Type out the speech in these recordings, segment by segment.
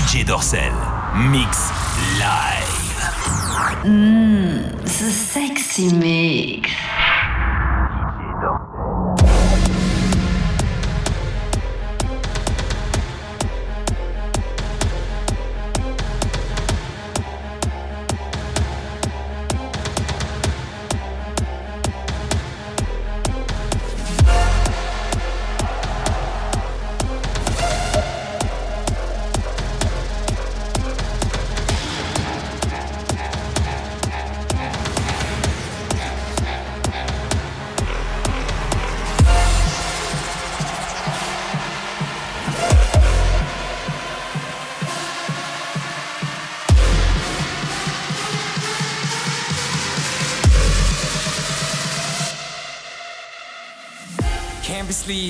DJ Dorsel. Mix live. Mmm, the sexy mix.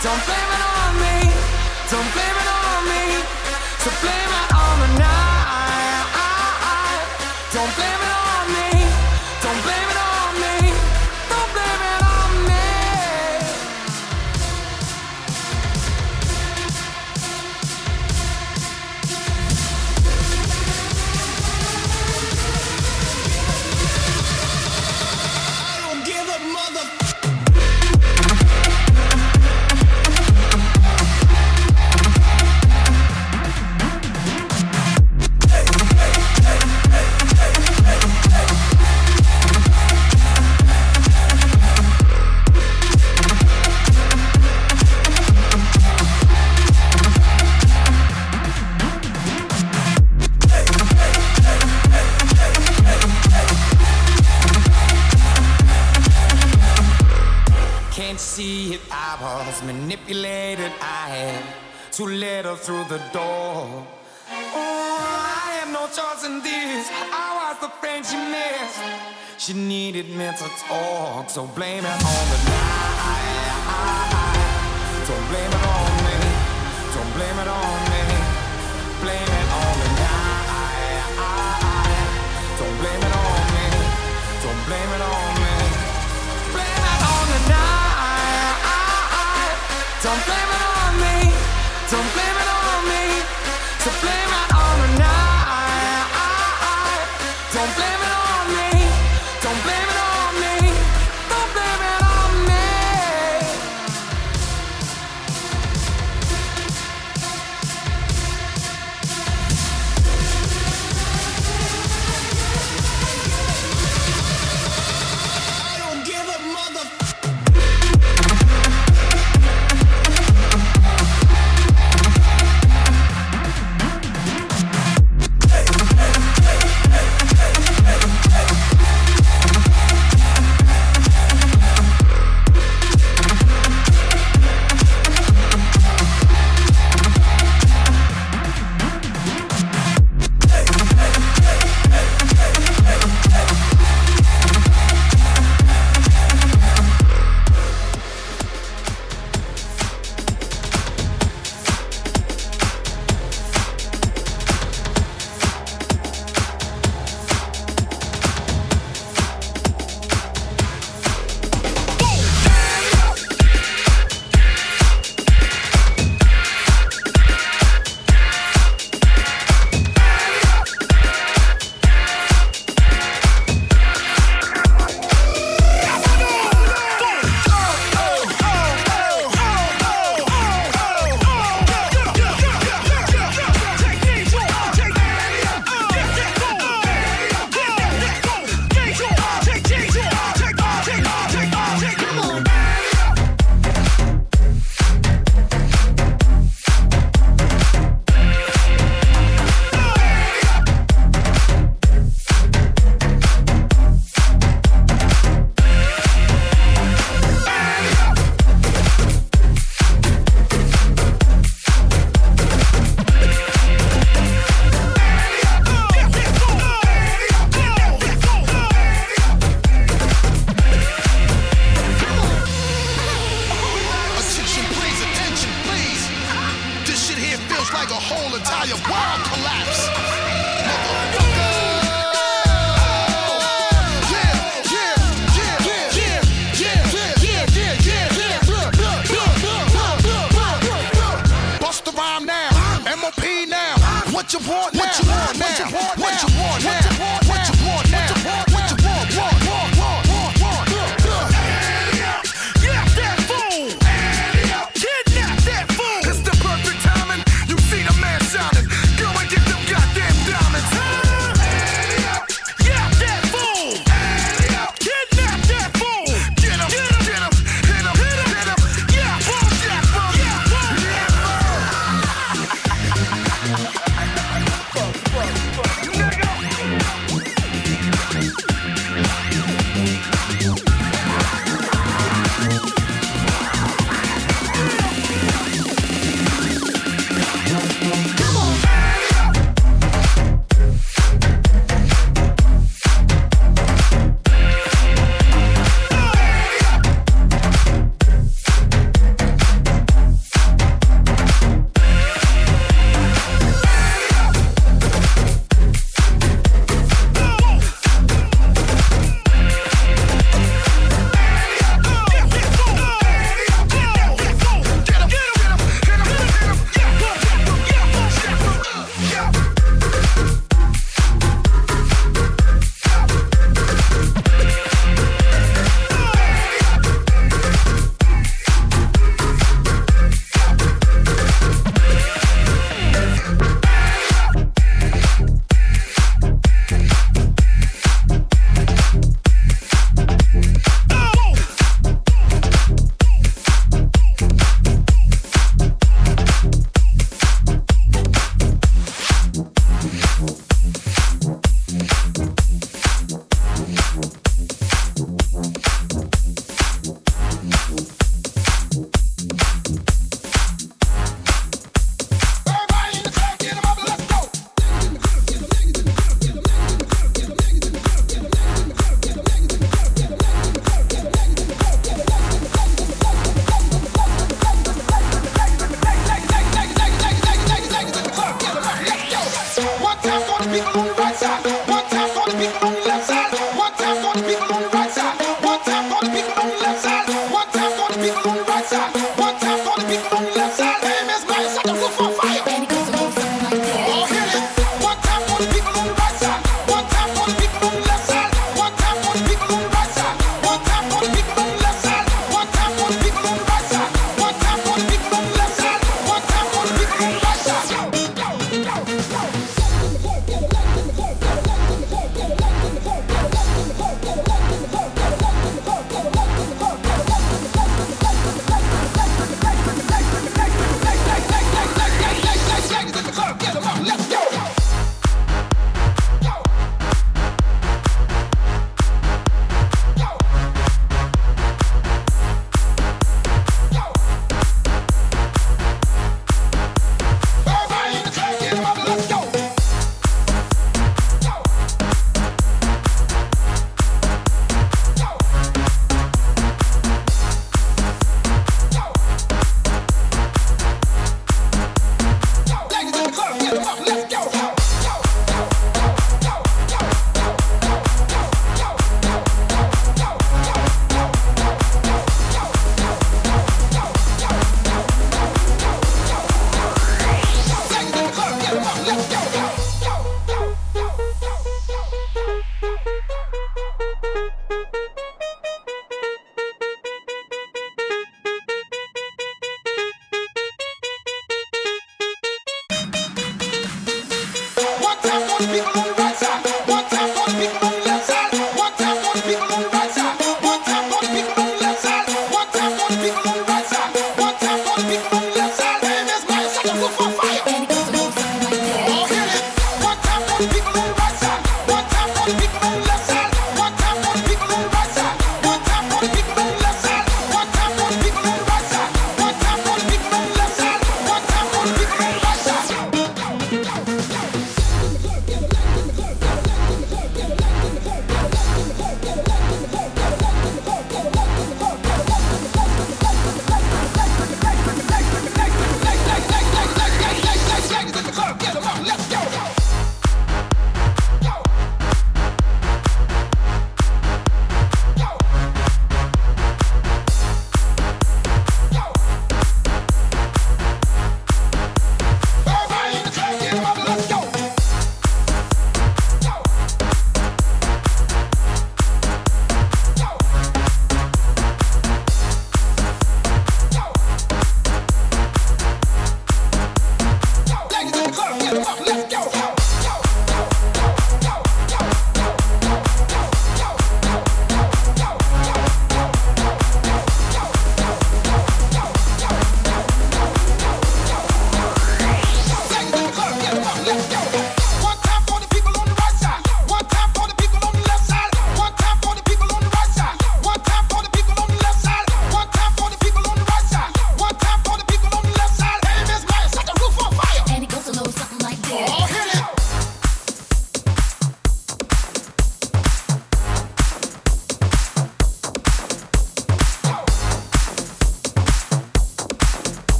Don't blame it on me. Don't blame it on me. So blame it on the night. Don't blame so blame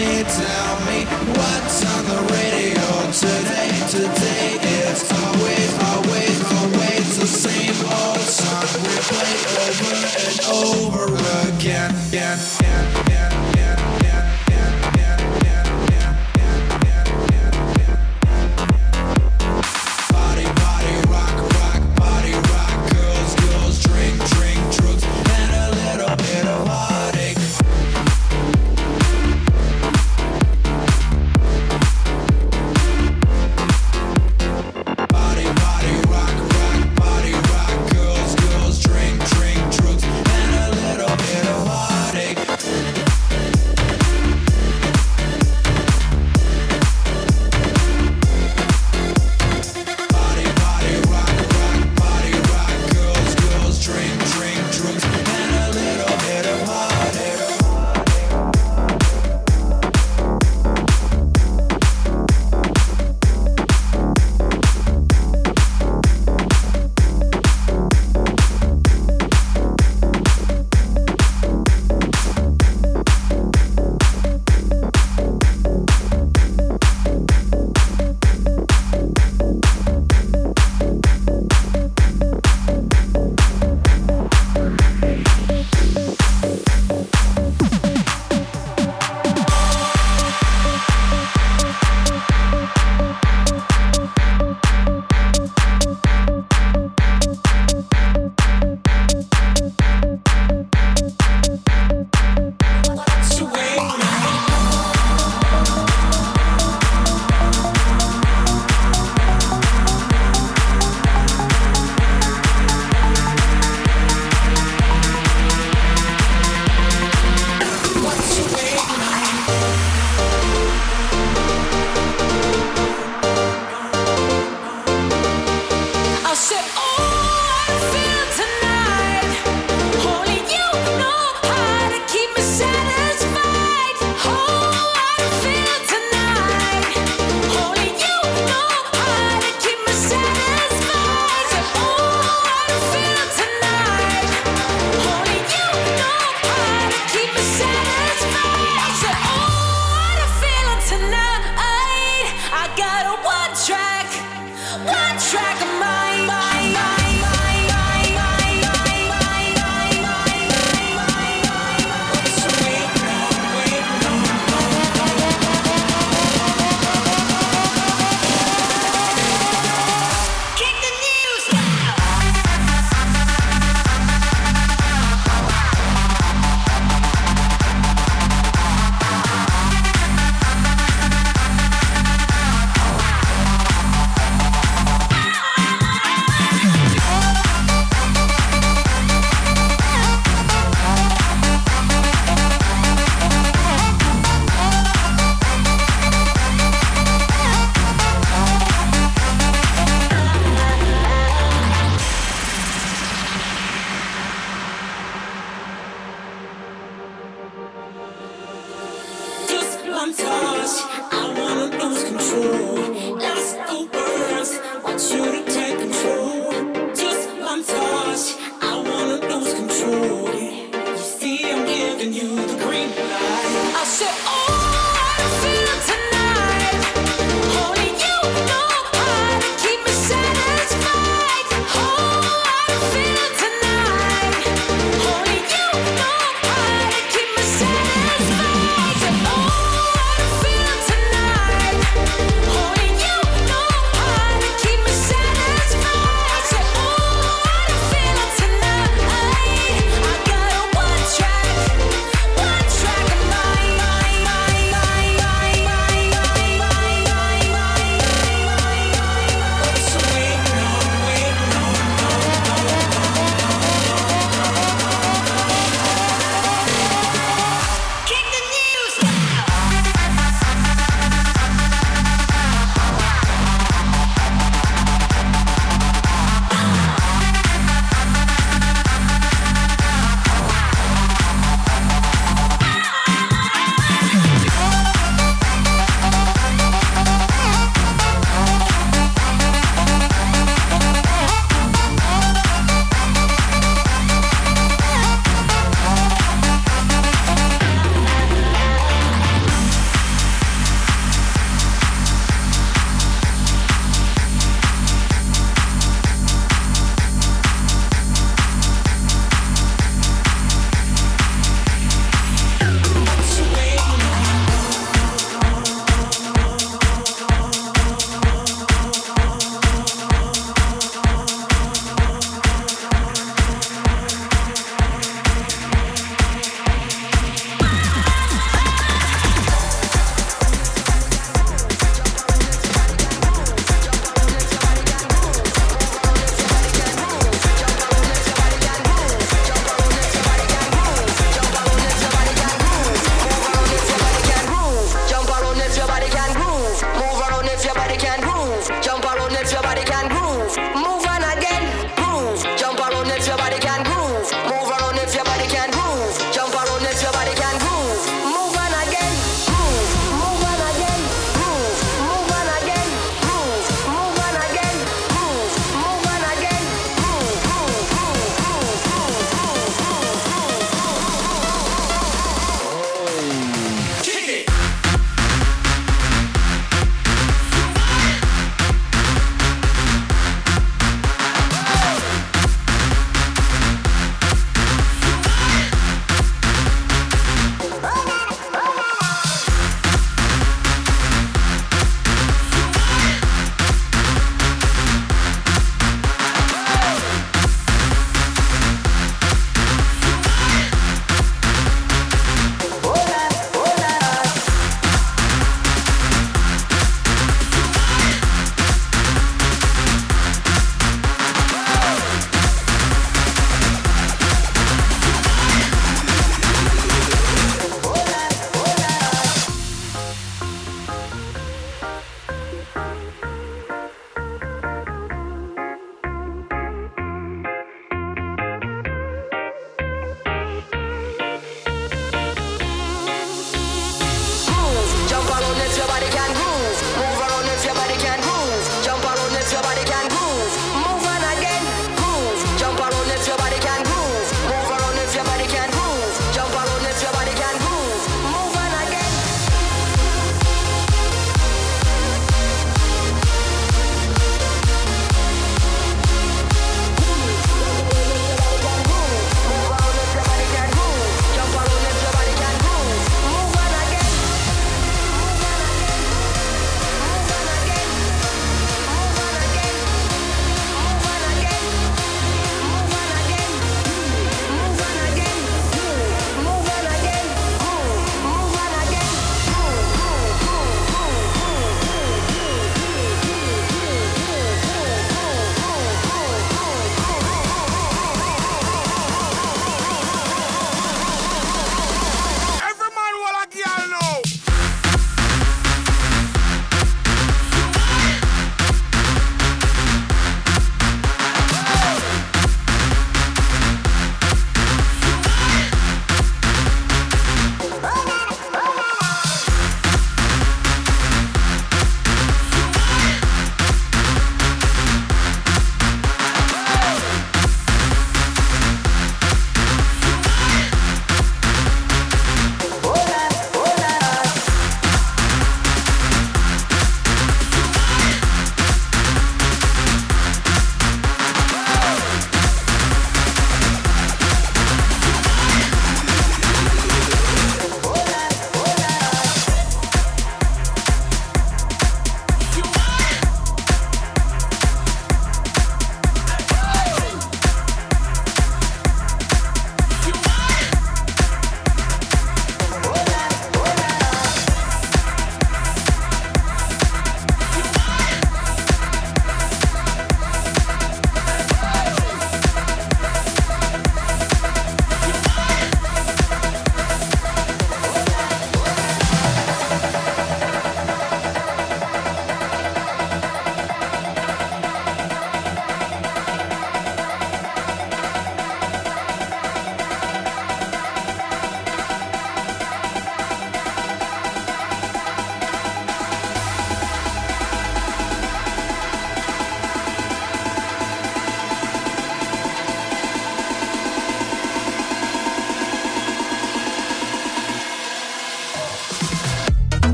me, tell me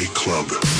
nightclub.